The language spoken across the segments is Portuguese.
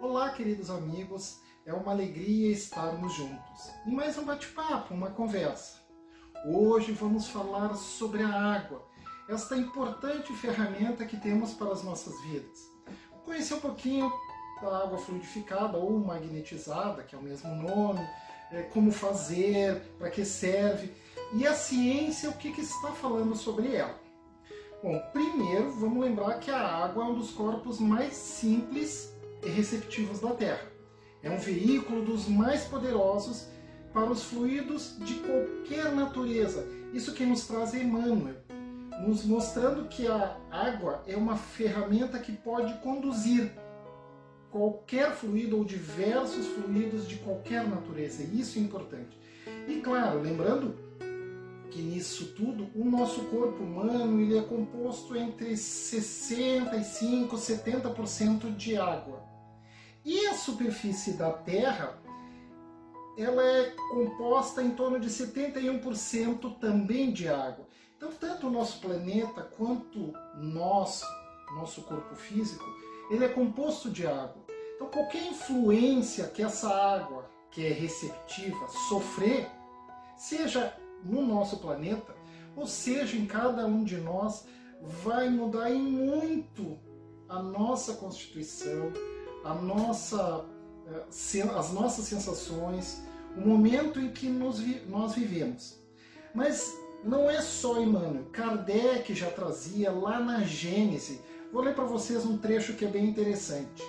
Olá, queridos amigos, é uma alegria estarmos juntos em mais um bate-papo, uma conversa. Hoje vamos falar sobre a água, esta importante ferramenta que temos para as nossas vidas. Conhecer um pouquinho da água fluidificada ou magnetizada, que é o mesmo nome, é, como fazer, para que serve e a ciência o que, que está falando sobre ela. Bom, primeiro vamos lembrar que a água é um dos corpos mais simples receptivos da Terra. É um veículo dos mais poderosos para os fluidos de qualquer natureza. Isso que nos traz Emmanuel, nos mostrando que a água é uma ferramenta que pode conduzir qualquer fluido ou diversos fluidos de qualquer natureza. Isso é importante. E claro, lembrando que nisso tudo o nosso corpo humano ele é composto entre 65 e 70% de água. E a superfície da Terra ela é composta em torno de 71% também de água. Então, tanto o nosso planeta quanto nós, nosso corpo físico, ele é composto de água. Então, qualquer influência que essa água, que é receptiva, sofrer, seja no nosso planeta, ou seja, em cada um de nós, vai mudar em muito a nossa constituição, a nossa, eh, as nossas sensações, o momento em que nos, nós vivemos. Mas não é só Emmanuel. Kardec já trazia lá na Gênese. Vou ler para vocês um trecho que é bem interessante.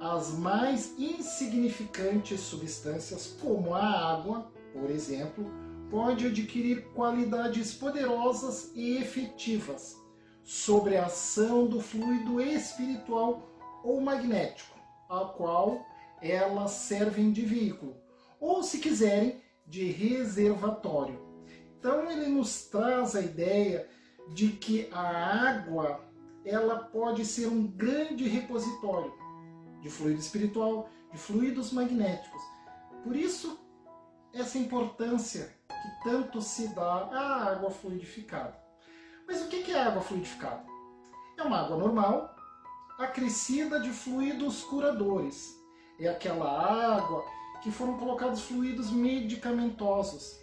As mais insignificantes substâncias, como a água, por exemplo, pode adquirir qualidades poderosas e efetivas sobre a ação do fluido espiritual ou magnético, ao qual elas servem de veículo, ou, se quiserem, de reservatório. Então ele nos traz a ideia de que a água ela pode ser um grande repositório de fluido espiritual, de fluidos magnéticos. Por isso essa importância que tanto se dá à água fluidificada. Mas o que é água fluidificada? É uma água normal, acrescida de fluidos curadores. É aquela água que foram colocados fluidos medicamentosos.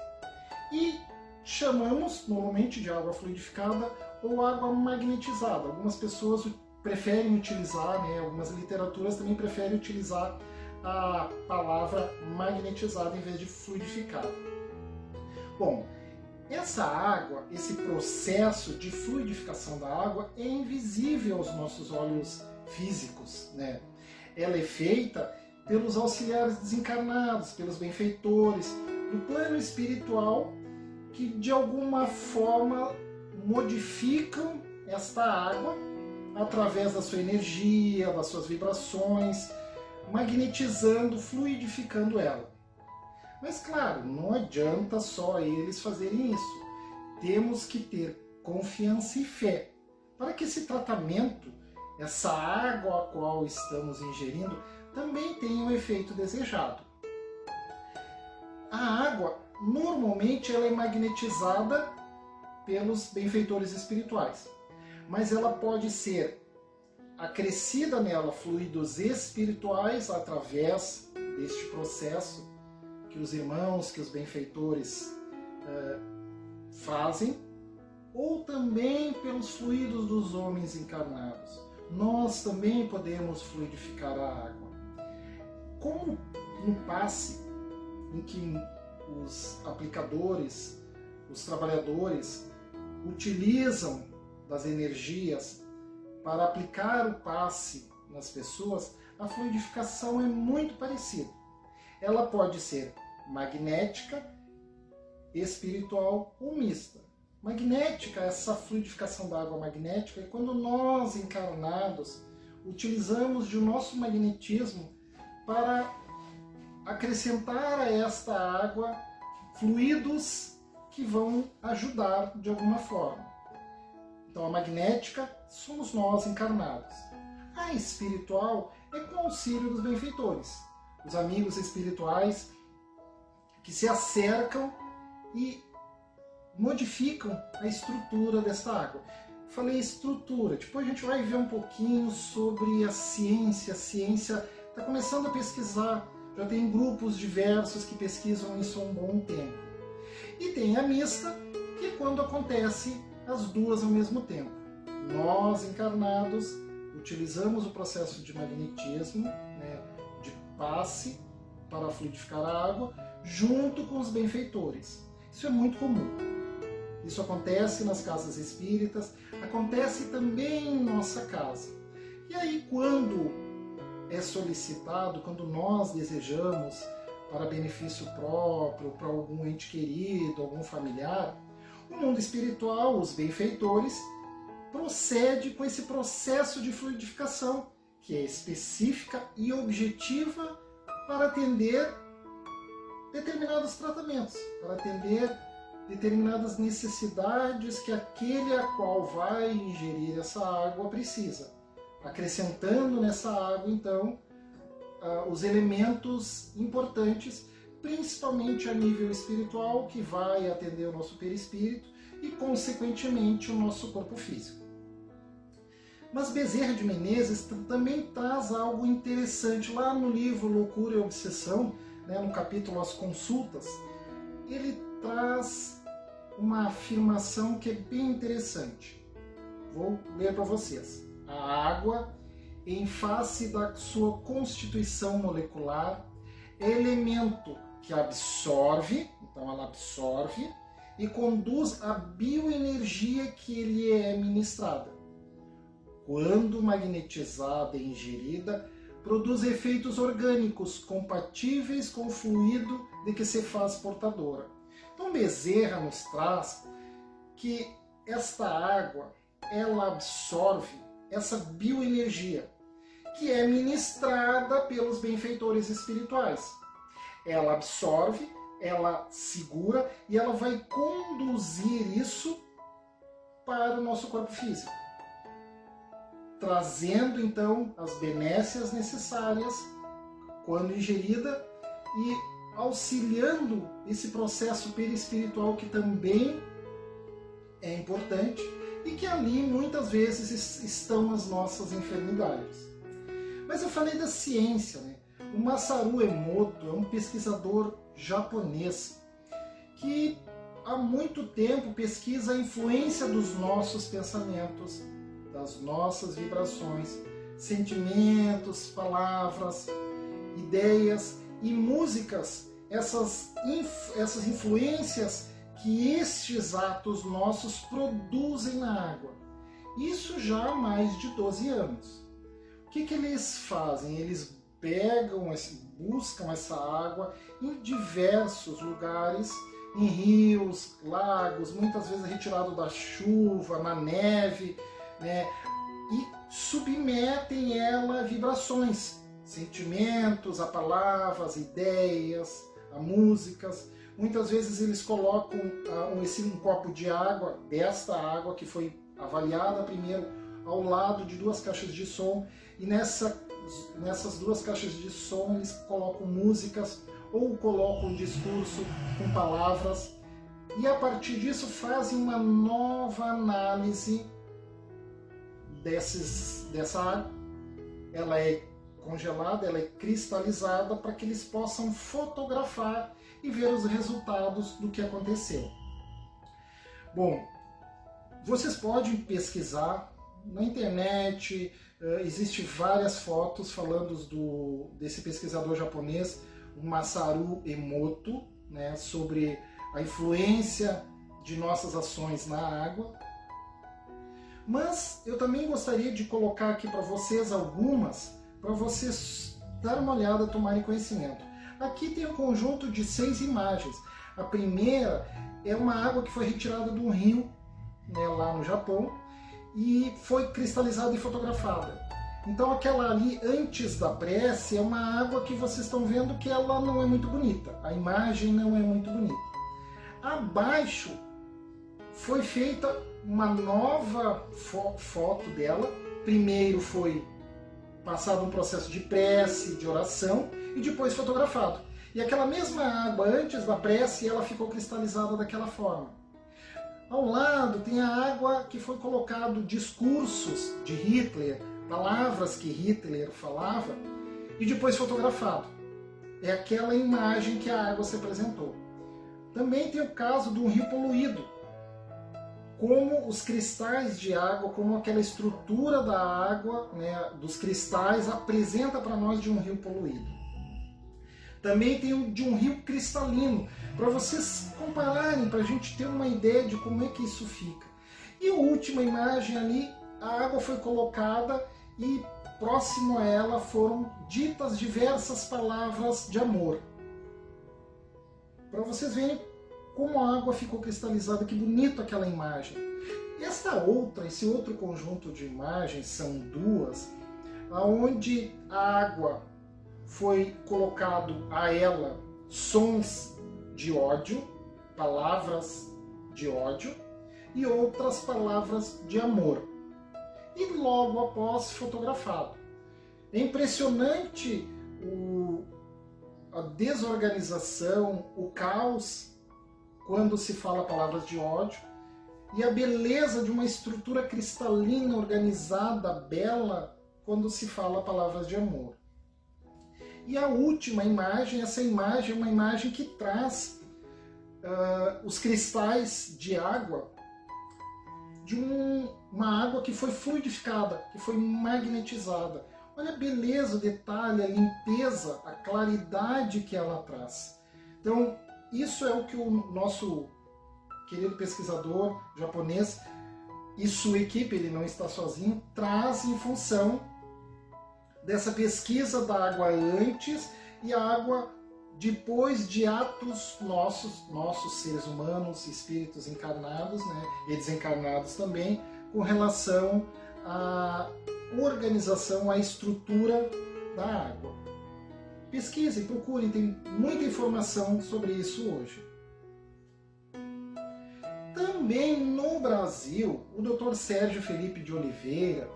E chamamos normalmente de água fluidificada ou água magnetizada. Algumas pessoas preferem utilizar, né, algumas literaturas também preferem utilizar a palavra magnetizada em vez de fluidificada. Bom, essa água, esse processo de fluidificação da água é invisível aos nossos olhos físicos, né? Ela é feita pelos auxiliares desencarnados, pelos benfeitores, do plano espiritual que de alguma forma modificam esta água através da sua energia, das suas vibrações, magnetizando, fluidificando ela. Mas claro, não adianta só eles fazerem isso. Temos que ter confiança e fé para que esse tratamento, essa água a qual estamos ingerindo, também tenha o efeito desejado. A água, normalmente, ela é magnetizada pelos benfeitores espirituais, mas ela pode ser acrescida nela fluidos espirituais através deste processo que os irmãos, que os benfeitores é, fazem, ou também pelos fluidos dos homens encarnados. Nós também podemos fluidificar a água. Como no passe em que os aplicadores, os trabalhadores, utilizam das energias para aplicar o passe nas pessoas, a fluidificação é muito parecida ela pode ser magnética, espiritual ou mista. Magnética, essa fluidificação da água magnética, é quando nós encarnados utilizamos de nosso magnetismo para acrescentar a esta água fluidos que vão ajudar de alguma forma. Então a magnética somos nós encarnados. A espiritual é com o auxílio dos benfeitores os amigos espirituais que se acercam e modificam a estrutura dessa água. Falei estrutura, depois a gente vai ver um pouquinho sobre a ciência. A ciência está começando a pesquisar, já tem grupos diversos que pesquisam isso há um bom tempo. E tem a mista, que é quando acontece as duas ao mesmo tempo. Nós, encarnados, utilizamos o processo de magnetismo, né, passe, para fluidificar a água, junto com os benfeitores. Isso é muito comum. Isso acontece nas casas espíritas, acontece também em nossa casa. E aí, quando é solicitado, quando nós desejamos para benefício próprio, para algum ente querido, algum familiar, o mundo espiritual, os benfeitores, procede com esse processo de fluidificação, que é específica e objetiva para atender determinados tratamentos, para atender determinadas necessidades que aquele a qual vai ingerir essa água precisa, acrescentando nessa água então os elementos importantes, principalmente a nível espiritual, que vai atender o nosso perispírito e, consequentemente, o nosso corpo físico. Mas Bezerra de Menezes também traz algo interessante lá no livro Loucura e Obsessão, né, no capítulo As Consultas, ele traz uma afirmação que é bem interessante. Vou ler para vocês. A água, em face da sua constituição molecular, é elemento que absorve, então ela absorve, e conduz a bioenergia que lhe é ministrada quando magnetizada e ingerida, produz efeitos orgânicos compatíveis com o fluido de que se faz portadora. Então Bezerra nos traz que esta água, ela absorve essa bioenergia que é ministrada pelos benfeitores espirituais. Ela absorve, ela segura e ela vai conduzir isso para o nosso corpo físico trazendo então as benécias necessárias quando ingerida e auxiliando esse processo perispiritual que também é importante e que ali muitas vezes estão as nossas enfermidades. Mas eu falei da ciência, né? O Masaru Emoto é um pesquisador japonês que há muito tempo pesquisa a influência dos nossos pensamentos das nossas vibrações, sentimentos, palavras, ideias e músicas, essas, essas influências que estes atos nossos produzem na água. Isso já há mais de 12 anos. O que, que eles fazem? Eles pegam, buscam essa água em diversos lugares, em rios, lagos, muitas vezes retirado da chuva, na neve, né? e submetem ela a vibrações, sentimentos, a palavras, ideias, a músicas. Muitas vezes eles colocam uh, um, um copo de água, desta água que foi avaliada primeiro, ao lado de duas caixas de som, e nessa, nessas duas caixas de som eles colocam músicas ou colocam um discurso com palavras, e a partir disso fazem uma nova análise desses, dessa água. Ela é congelada, ela é cristalizada para que eles possam fotografar e ver os resultados do que aconteceu. Bom, vocês podem pesquisar na internet, uh, existe várias fotos falando do, desse pesquisador japonês, o Masaru Emoto, né, sobre a influência de nossas ações na água. Mas eu também gostaria de colocar aqui para vocês algumas, para vocês dar uma olhada, tomarem conhecimento. Aqui tem um conjunto de seis imagens. A primeira é uma água que foi retirada de um rio, né, lá no Japão, e foi cristalizada e fotografada. Então aquela ali antes da prece é uma água que vocês estão vendo que ela não é muito bonita. A imagem não é muito bonita. Abaixo foi feita uma nova fo foto dela. Primeiro foi passado um processo de prece, de oração e depois fotografado. E aquela mesma água antes da prece, ela ficou cristalizada daquela forma. Ao lado tem a água que foi colocado discursos de Hitler, palavras que Hitler falava, e depois fotografado. É aquela imagem que a água se apresentou. Também tem o caso de um rio poluído, como os cristais de água, como aquela estrutura da água, né, dos cristais, apresenta para nós de um rio poluído. Também tem o de um rio cristalino, para vocês compararem, para a gente ter uma ideia de como é que isso fica. E a última imagem ali, a água foi colocada e próximo a ela foram ditas diversas palavras de amor. Para vocês verem como a água ficou cristalizada, que bonito aquela imagem. Esta outra, esse outro conjunto de imagens, são duas, aonde a água foi colocado a ela sons de ódio, palavras de ódio e outras palavras de amor. E logo após fotografado. É impressionante o, a desorganização, o caos quando se fala palavras de ódio e a beleza de uma estrutura cristalina, organizada, bela, quando se fala palavras de amor. E a última imagem, essa imagem é uma imagem que traz uh, os cristais de água de um, uma água que foi fluidificada, que foi magnetizada. Olha a beleza, o detalhe, a limpeza, a claridade que ela traz. Então, isso é o que o nosso querido pesquisador japonês e sua equipe, ele não está sozinho, traz em função dessa pesquisa da água antes e a água depois de atos nossos, nossos seres humanos, espíritos encarnados né, e desencarnados também, com relação à organização, à estrutura da água. Pesquisem, procurem, tem muita informação sobre isso hoje. Também no Brasil, o Dr. Sérgio Felipe de Oliveira,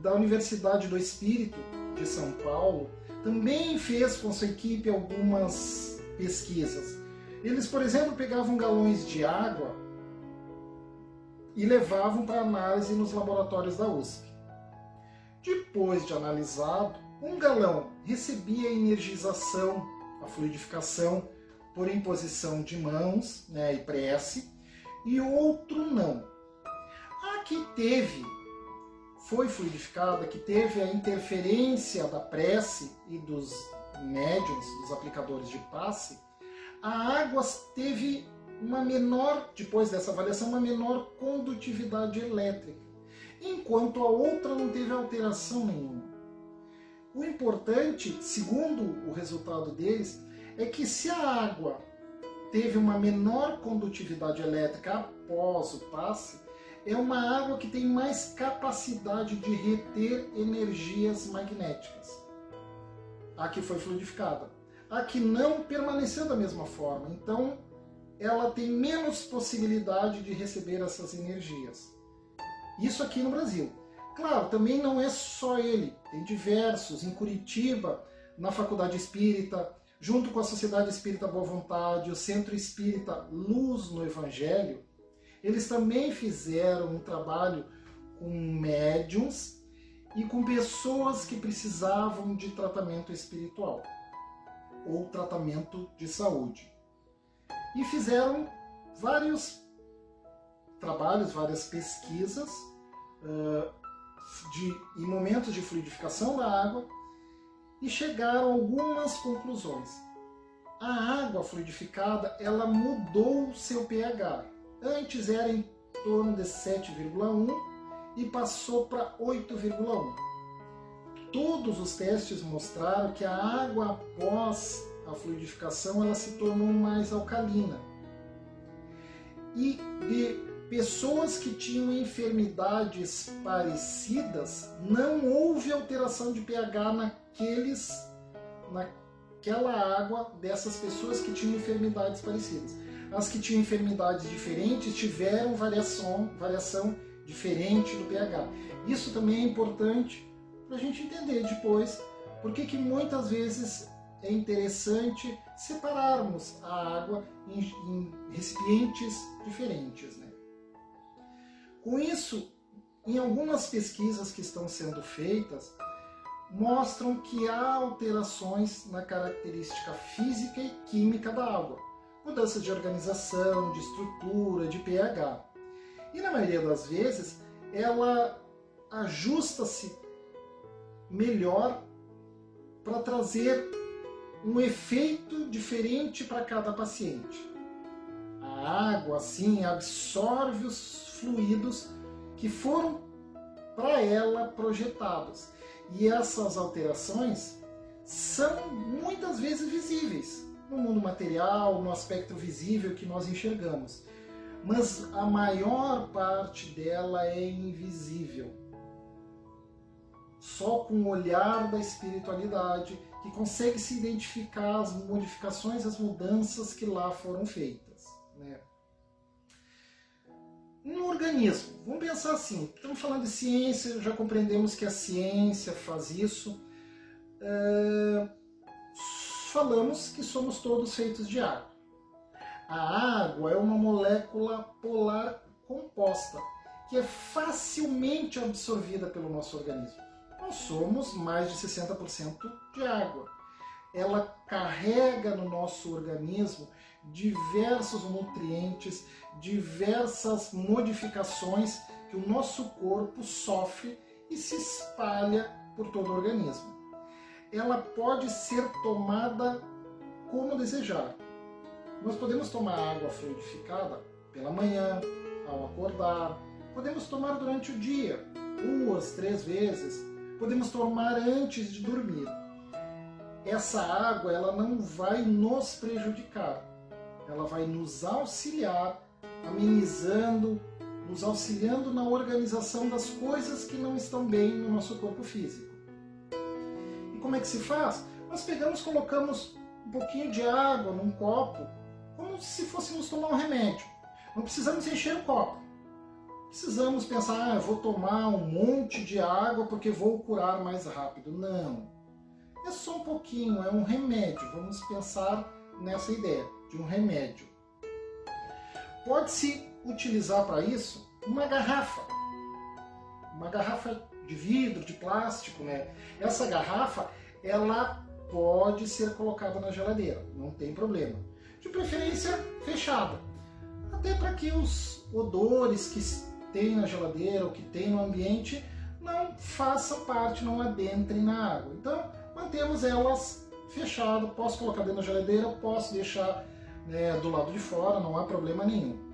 da Universidade do Espírito de São Paulo, também fez com sua equipe algumas pesquisas. Eles, por exemplo, pegavam galões de água e levavam para análise nos laboratórios da USP. Depois de analisado, um galão recebia energização, a fluidificação por imposição de mãos né, e prece, e outro não. A que teve, foi fluidificada, que teve a interferência da prece e dos médiums, dos aplicadores de passe, a água teve uma menor, depois dessa avaliação, uma menor condutividade elétrica, enquanto a outra não teve alteração nenhuma. O importante, segundo o resultado deles, é que se a água teve uma menor condutividade elétrica após o passe, é uma água que tem mais capacidade de reter energias magnéticas. A que foi fluidificada. A que não permaneceu da mesma forma. Então, ela tem menos possibilidade de receber essas energias. Isso aqui no Brasil. Claro, também não é só ele, tem diversos. Em Curitiba, na Faculdade Espírita, junto com a Sociedade Espírita Boa Vontade, o Centro Espírita Luz no Evangelho, eles também fizeram um trabalho com médiums e com pessoas que precisavam de tratamento espiritual ou tratamento de saúde. E fizeram vários trabalhos, várias pesquisas de, em momentos de fluidificação da água e chegaram algumas conclusões. A água fluidificada ela mudou seu pH. Antes era em torno de 7,1 e passou para 8,1. Todos os testes mostraram que a água após a fluidificação ela se tornou mais alcalina. E de pessoas que tinham enfermidades parecidas, não houve alteração de pH naqueles, naquela água dessas pessoas que tinham enfermidades parecidas. As que tinham enfermidades diferentes tiveram variação, variação diferente do pH. Isso também é importante para a gente entender depois por que muitas vezes é interessante separarmos a água em, em recipientes diferentes. Né? Com isso, em algumas pesquisas que estão sendo feitas, mostram que há alterações na característica física e química da água, mudanças de organização, de estrutura, de pH. E na maioria das vezes, ela ajusta-se melhor para trazer um efeito diferente para cada paciente. Água, assim, absorve os fluidos que foram para ela projetados. E essas alterações são muitas vezes visíveis no mundo material, no aspecto visível que nós enxergamos. Mas a maior parte dela é invisível. Só com o olhar da espiritualidade que consegue se identificar as modificações, as mudanças que lá foram feitas. Né? No organismo, vamos pensar assim: estamos falando de ciência, já compreendemos que a ciência faz isso. É, falamos que somos todos feitos de água. A água é uma molécula polar composta que é facilmente absorvida pelo nosso organismo nós somos mais de 60% de água. Ela carrega no nosso organismo diversos nutrientes, diversas modificações que o nosso corpo sofre e se espalha por todo o organismo. Ela pode ser tomada como desejar. Nós podemos tomar água fluidificada pela manhã, ao acordar, podemos tomar durante o dia, duas, três vezes, podemos tomar antes de dormir. Essa água ela não vai nos prejudicar, ela vai nos auxiliar, amenizando, nos auxiliando na organização das coisas que não estão bem no nosso corpo físico. E como é que se faz? Nós pegamos, colocamos um pouquinho de água num copo, como se fôssemos tomar um remédio. Não precisamos encher o copo precisamos pensar, ah, eu vou tomar um monte de água porque vou curar mais rápido. Não. É só um pouquinho, é um remédio. Vamos pensar nessa ideia de um remédio. Pode-se utilizar para isso uma garrafa. Uma garrafa de vidro, de plástico, né? Essa garrafa, ela pode ser colocada na geladeira, não tem problema. De preferência fechada. Até para que os odores que tem na geladeira, o que tem no ambiente, não faça parte, não adentrem na água. Então, mantemos elas fechadas. Posso colocar dentro da geladeira, posso deixar né, do lado de fora, não há problema nenhum.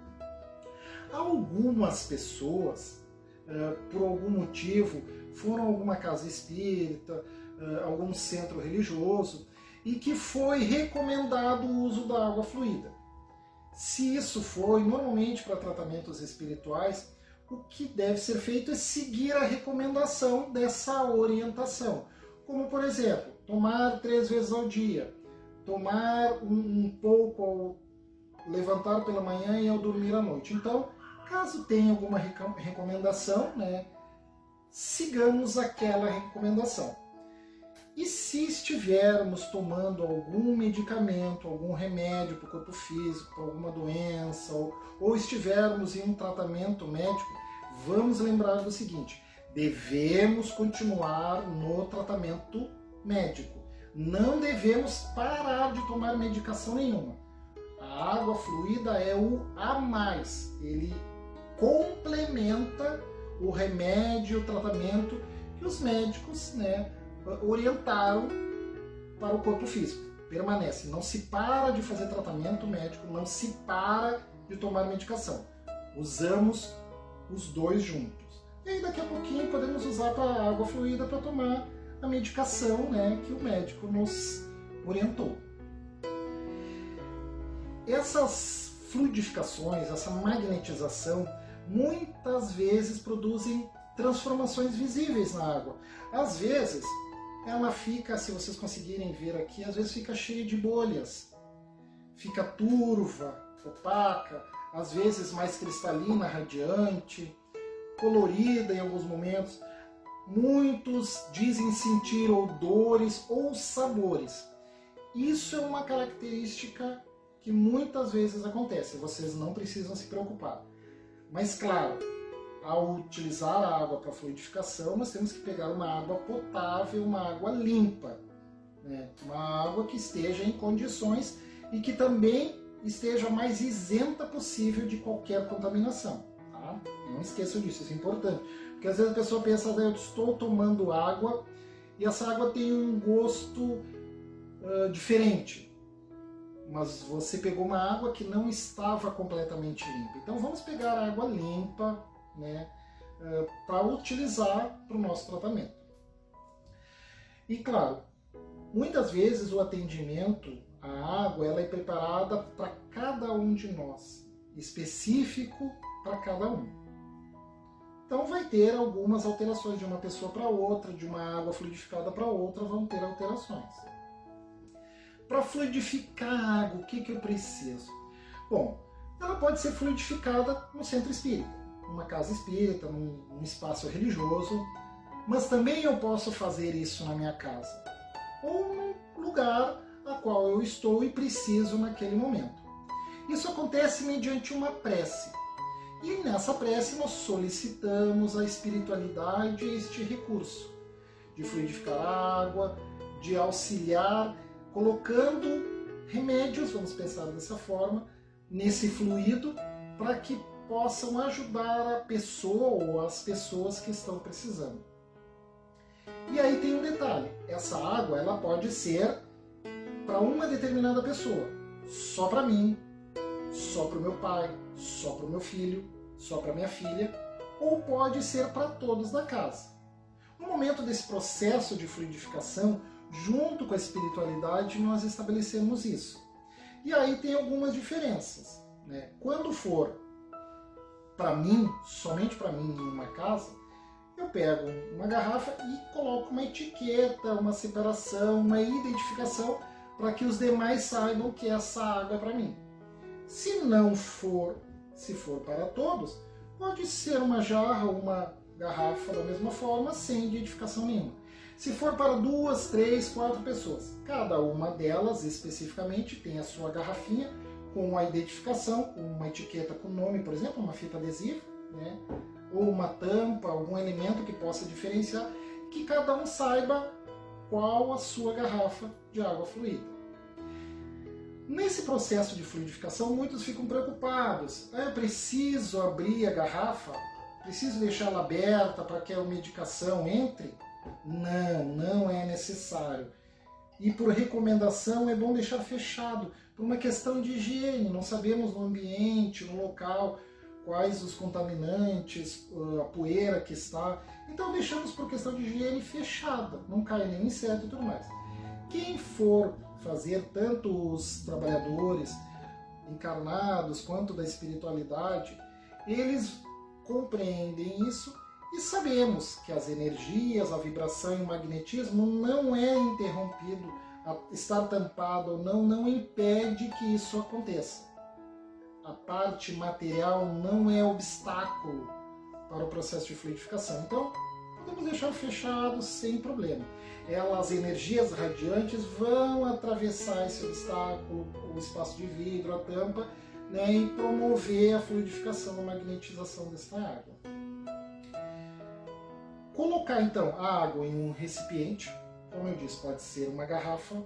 Algumas pessoas, eh, por algum motivo, foram a alguma casa espírita, eh, algum centro religioso, e que foi recomendado o uso da água fluida. Se isso foi normalmente para tratamentos espirituais, o que deve ser feito é seguir a recomendação dessa orientação. Como, por exemplo, tomar três vezes ao dia, tomar um, um pouco ao levantar pela manhã e ao dormir à noite. Então, caso tenha alguma recomendação, né, sigamos aquela recomendação. E se estivermos tomando algum medicamento, algum remédio para o corpo físico, para alguma doença, ou, ou estivermos em um tratamento médico, vamos lembrar do seguinte: devemos continuar no tratamento médico. Não devemos parar de tomar medicação nenhuma. A água fluida é o a mais. Ele complementa o remédio, o tratamento que os médicos né, orientaram para o corpo físico. Permanece, não se para de fazer tratamento médico, não se para de tomar medicação. Usamos os dois juntos. E aí daqui a pouquinho podemos usar a água fluida para tomar a medicação né, que o médico nos orientou. Essas fluidificações, essa magnetização, muitas vezes produzem transformações visíveis na água. Às vezes, ela fica, se vocês conseguirem ver aqui, às vezes fica cheia de bolhas, fica turva, opaca, às vezes mais cristalina, radiante, colorida em alguns momentos. Muitos dizem sentir odores ou sabores. Isso é uma característica que muitas vezes acontece, vocês não precisam se preocupar. Mas claro, ao utilizar a água para fluidificação, nós temos que pegar uma água potável, uma água limpa, né? uma água que esteja em condições e que também esteja mais isenta possível de qualquer contaminação. Não esqueçam disso, isso é importante. Porque às vezes a pessoa pensa, eu estou tomando água e essa água tem um gosto uh, diferente. Mas você pegou uma água que não estava completamente limpa. Então vamos pegar água limpa, né, uh, para utilizar para o nosso tratamento. E claro, muitas vezes o atendimento à água ela é preparada para cada um de nós, específico para cada um. Então vai ter algumas alterações de uma pessoa para outra, de uma água fluidificada para outra, vão ter alterações. Para fluidificar a água, o que, que eu preciso? Bom, ela pode ser fluidificada no centro espírita, numa casa espírita, num, num espaço religioso, mas também eu posso fazer isso na minha casa, ou num lugar a qual eu estou e preciso naquele momento. Isso acontece mediante uma prece. E nessa prece nós solicitamos a espiritualidade este recurso de fluidificar a água, de auxiliar, colocando remédios, vamos pensar dessa forma, nesse fluido, para que possam ajudar a pessoa ou as pessoas que estão precisando. E aí tem um detalhe: essa água ela pode ser para uma determinada pessoa, só para mim, só para o meu pai, só para o meu filho, só para minha filha, ou pode ser para todos da casa. No momento desse processo de fluidificação, junto com a espiritualidade, nós estabelecemos isso. E aí tem algumas diferenças. Né? Quando for para mim, somente para mim em uma casa, eu pego uma garrafa e coloco uma etiqueta, uma separação, uma identificação para que os demais saibam que essa água é para mim. Se não for se for para todos, pode ser uma jarra ou uma garrafa da mesma forma, sem identificação nenhuma. Se for para duas, três, quatro pessoas, cada uma delas especificamente tem a sua garrafinha com a identificação, uma etiqueta com nome, por exemplo, uma fita adesiva, né? ou uma tampa, algum elemento que possa diferenciar, que cada um saiba qual a sua garrafa de água fluida. Nesse processo de fluidificação, muitos ficam preocupados. Ah, eu preciso abrir a garrafa? Preciso deixá-la aberta para que a medicação entre? Não, não é necessário. E por recomendação é bom deixar fechado, por uma questão de higiene. Não sabemos no ambiente, no local, quais os contaminantes, a poeira que está. Então deixamos por questão de higiene fechada, não cai nenhum inseto e tudo mais. Quem for fazer tanto os trabalhadores encarnados quanto da espiritualidade, eles compreendem isso e sabemos que as energias, a vibração e o magnetismo não é interrompido, estar tampado ou não, não impede que isso aconteça. A parte material não é obstáculo para o processo de fluidificação. Então, podemos deixar fechado sem problema. Elas, energias radiantes, vão atravessar esse obstáculo, o espaço de vidro, a tampa, né, e promover a fluidificação, a magnetização dessa água. Colocar então a água em um recipiente, como eu disse, pode ser uma garrafa,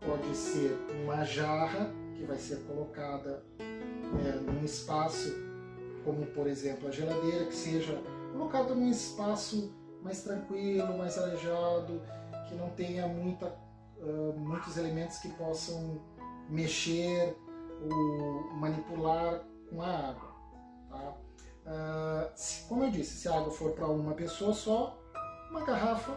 pode ser uma jarra que vai ser colocada né, num espaço, como por exemplo a geladeira, que seja colocada num espaço mais tranquilo, mais arejado, que não tenha muita, uh, muitos elementos que possam mexer ou manipular com a água. Tá? Uh, se, como eu disse, se a água for para uma pessoa só, uma garrafa.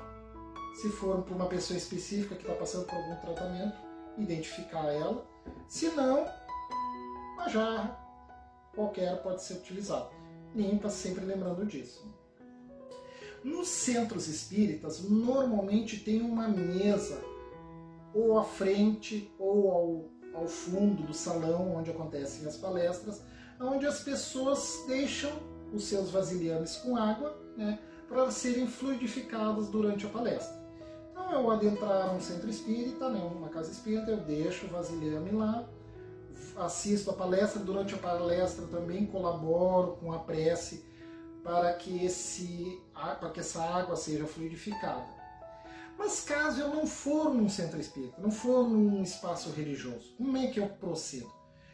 Se for para uma pessoa específica que está passando por algum tratamento, identificar ela. Se não, uma jarra qualquer pode ser utilizada. Limpa, sempre lembrando disso. Nos centros espíritas, normalmente tem uma mesa ou à frente ou ao, ao fundo do salão onde acontecem as palestras, onde as pessoas deixam os seus vasilhames com água né, para serem fluidificados durante a palestra. Então, eu adentrar um centro espírita, né, uma casa espírita, eu deixo o vasilhame lá, assisto a palestra, durante a palestra também colaboro com a prece para que, esse, para que essa água seja fluidificada. Mas caso eu não for num centro espírita, não for num espaço religioso, como é que eu procedo?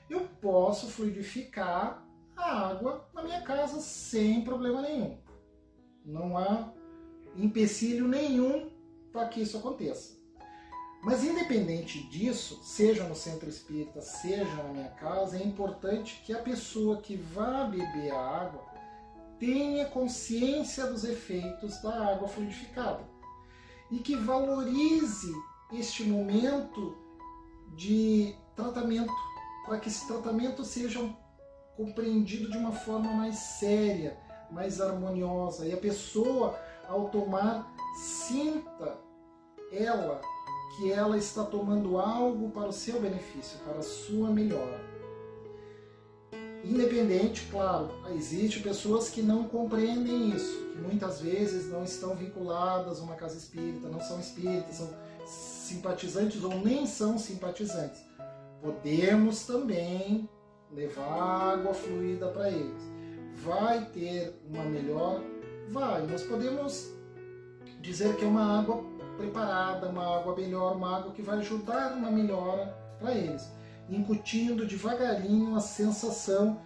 Eu posso fluidificar a água na minha casa sem problema nenhum. Não há empecilho nenhum para que isso aconteça. Mas independente disso, seja no centro espírita, seja na minha casa, é importante que a pessoa que vá beber a água tenha consciência dos efeitos da água fluidificada e que valorize este momento de tratamento, para que esse tratamento seja compreendido de uma forma mais séria, mais harmoniosa e a pessoa, ao tomar, sinta ela que ela está tomando algo para o seu benefício, para a sua melhora. Independente, claro, existem pessoas que não compreendem isso, que muitas vezes não estão vinculadas a uma casa espírita, não são espíritas, são simpatizantes ou nem são simpatizantes. Podemos também levar água fluida para eles. Vai ter uma melhor? Vai. Nós podemos dizer que é uma água preparada, uma água melhor, uma água que vai ajudar uma melhora para eles, incutindo devagarinho a sensação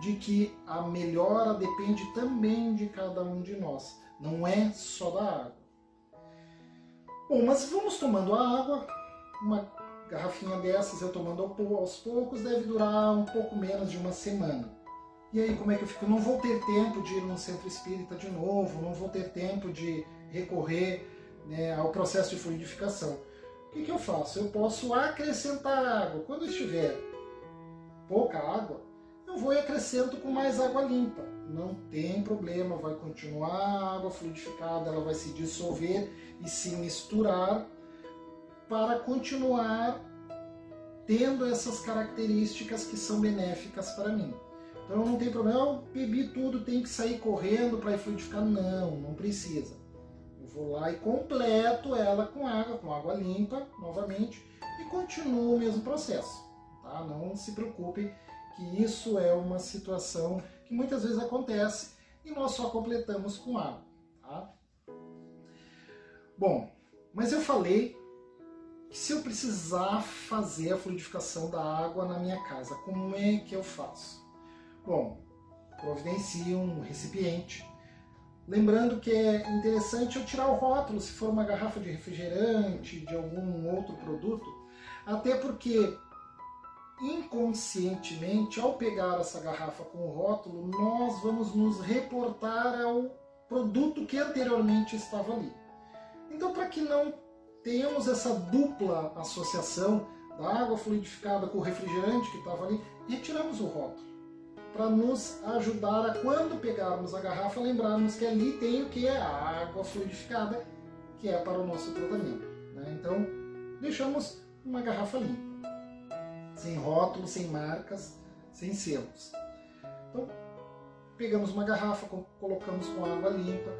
de que a melhora depende também de cada um de nós, não é só da água. Bom, mas vamos tomando a água, uma garrafinha dessas eu tomando aos poucos deve durar um pouco menos de uma semana. E aí como é que eu fico? Não vou ter tempo de ir num centro espírita de novo, não vou ter tempo de recorrer né, ao processo de fluidificação. O que, que eu faço? Eu posso acrescentar água. Quando estiver pouca água, eu vou e acrescento com mais água limpa. Não tem problema, vai continuar a água fluidificada, ela vai se dissolver e se misturar para continuar tendo essas características que são benéficas para mim. Então não tem problema, eu bebi tudo, tem que sair correndo para fluidificar. Não, não precisa vou lá e completo ela com água, com água limpa, novamente, e continuo o mesmo processo. Tá? Não se preocupe que isso é uma situação que muitas vezes acontece e nós só completamos com água. Tá? Bom, mas eu falei que se eu precisar fazer a fluidificação da água na minha casa, como é que eu faço? Bom, providencie um recipiente Lembrando que é interessante eu tirar o rótulo se for uma garrafa de refrigerante, de algum outro produto, até porque inconscientemente, ao pegar essa garrafa com o rótulo, nós vamos nos reportar ao produto que anteriormente estava ali. Então, para que não tenhamos essa dupla associação da água fluidificada com o refrigerante que estava ali, retiramos o rótulo para nos ajudar a, quando pegarmos a garrafa, lembrarmos que ali tem o que a água fluidificada, que é para o nosso tratamento. Né? Então, deixamos uma garrafa limpa, sem rótulo, sem marcas, sem selos. Então, pegamos uma garrafa, colocamos com água limpa,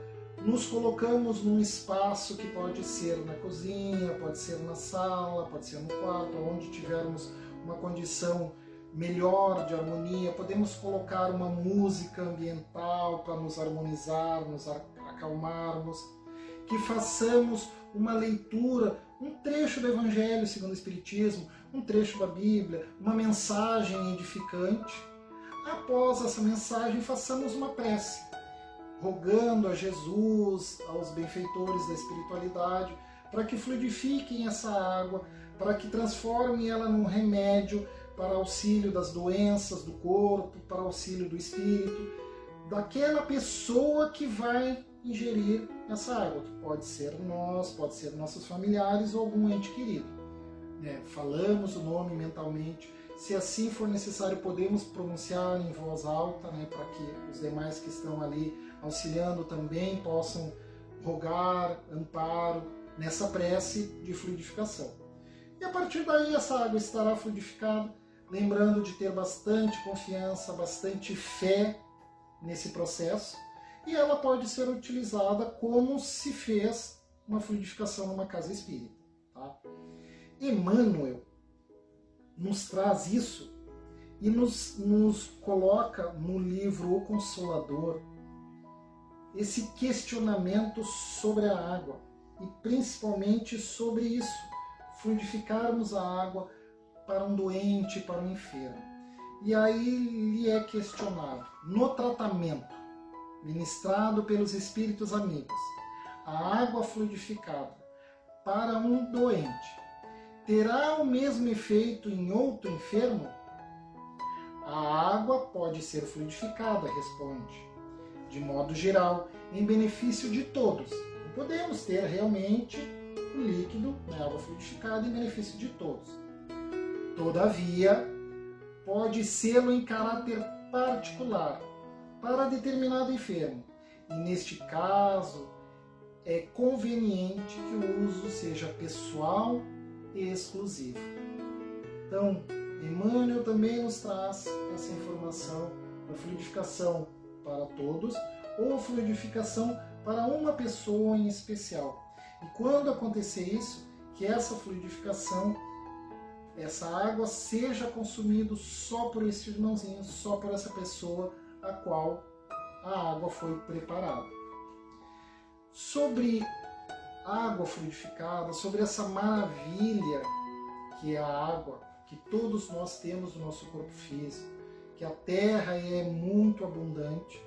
nos colocamos num espaço que pode ser na cozinha, pode ser na sala, pode ser no quarto, onde tivermos uma condição melhor de harmonia, podemos colocar uma música ambiental para nos harmonizar, nos acalmarmos, que façamos uma leitura, um trecho do Evangelho segundo o Espiritismo, um trecho da Bíblia, uma mensagem edificante. Após essa mensagem, façamos uma prece, rogando a Jesus, aos benfeitores da espiritualidade, para que fluidifiquem essa água, para que transformem ela num remédio para auxílio das doenças do corpo, para auxílio do espírito, daquela pessoa que vai ingerir essa água, que pode ser nós, pode ser nossos familiares ou algum ente querido. É, falamos o nome mentalmente, se assim for necessário, podemos pronunciar em voz alta, né, para que os demais que estão ali auxiliando também possam rogar amparo nessa prece de fluidificação. E a partir daí essa água estará fluidificada lembrando de ter bastante confiança, bastante fé nesse processo, e ela pode ser utilizada como se fez uma fluidificação numa casa espírita. Tá? Emmanuel nos traz isso e nos, nos coloca no livro O Consolador esse questionamento sobre a água e principalmente sobre isso, fluidificarmos a água para um doente, para um enfermo. E aí lhe é questionado, no tratamento ministrado pelos espíritos amigos, a água fluidificada para um doente terá o mesmo efeito em outro enfermo? A água pode ser fluidificada, responde, de modo geral, em benefício de todos. Podemos ter realmente o líquido, né, água fluidificada, em benefício de todos. Todavia, pode ser em caráter particular para determinado enfermo, e neste caso é conveniente que o uso seja pessoal e exclusivo. Então, Emmanuel também nos traz essa informação da fluidificação para todos ou fluidificação para uma pessoa em especial. E quando acontecer isso, que essa fluidificação, essa água seja consumida só por esse irmãozinho, só por essa pessoa a qual a água foi preparada. Sobre água fluidificada, sobre essa maravilha que é a água, que todos nós temos no nosso corpo físico, que a terra é muito abundante,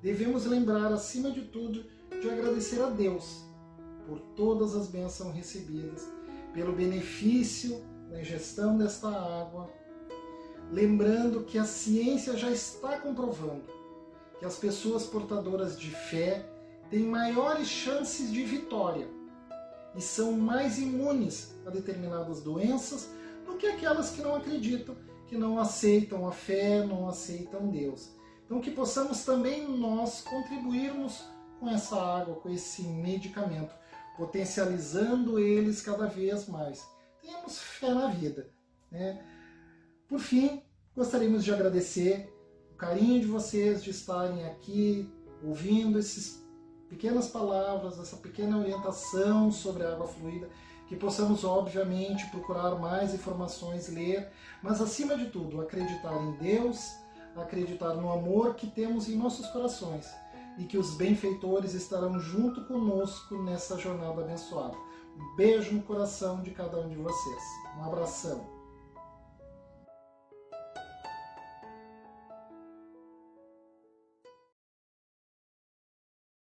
devemos lembrar, acima de tudo, de agradecer a Deus por todas as bênçãos recebidas, pelo benefício da ingestão desta água, lembrando que a ciência já está comprovando que as pessoas portadoras de fé têm maiores chances de vitória e são mais imunes a determinadas doenças do que aquelas que não acreditam, que não aceitam a fé, não aceitam Deus. Então que possamos também nós contribuirmos com essa água, com esse medicamento, potencializando eles cada vez mais. Tenhamos fé na vida. Né? Por fim, gostaríamos de agradecer o carinho de vocês de estarem aqui ouvindo essas pequenas palavras, essa pequena orientação sobre a água fluida, que possamos, obviamente, procurar mais informações, ler, mas, acima de tudo, acreditar em Deus, acreditar no amor que temos em nossos corações e que os benfeitores estarão junto conosco nessa jornada abençoada. Um beijo no coração de cada um de vocês. Um abração.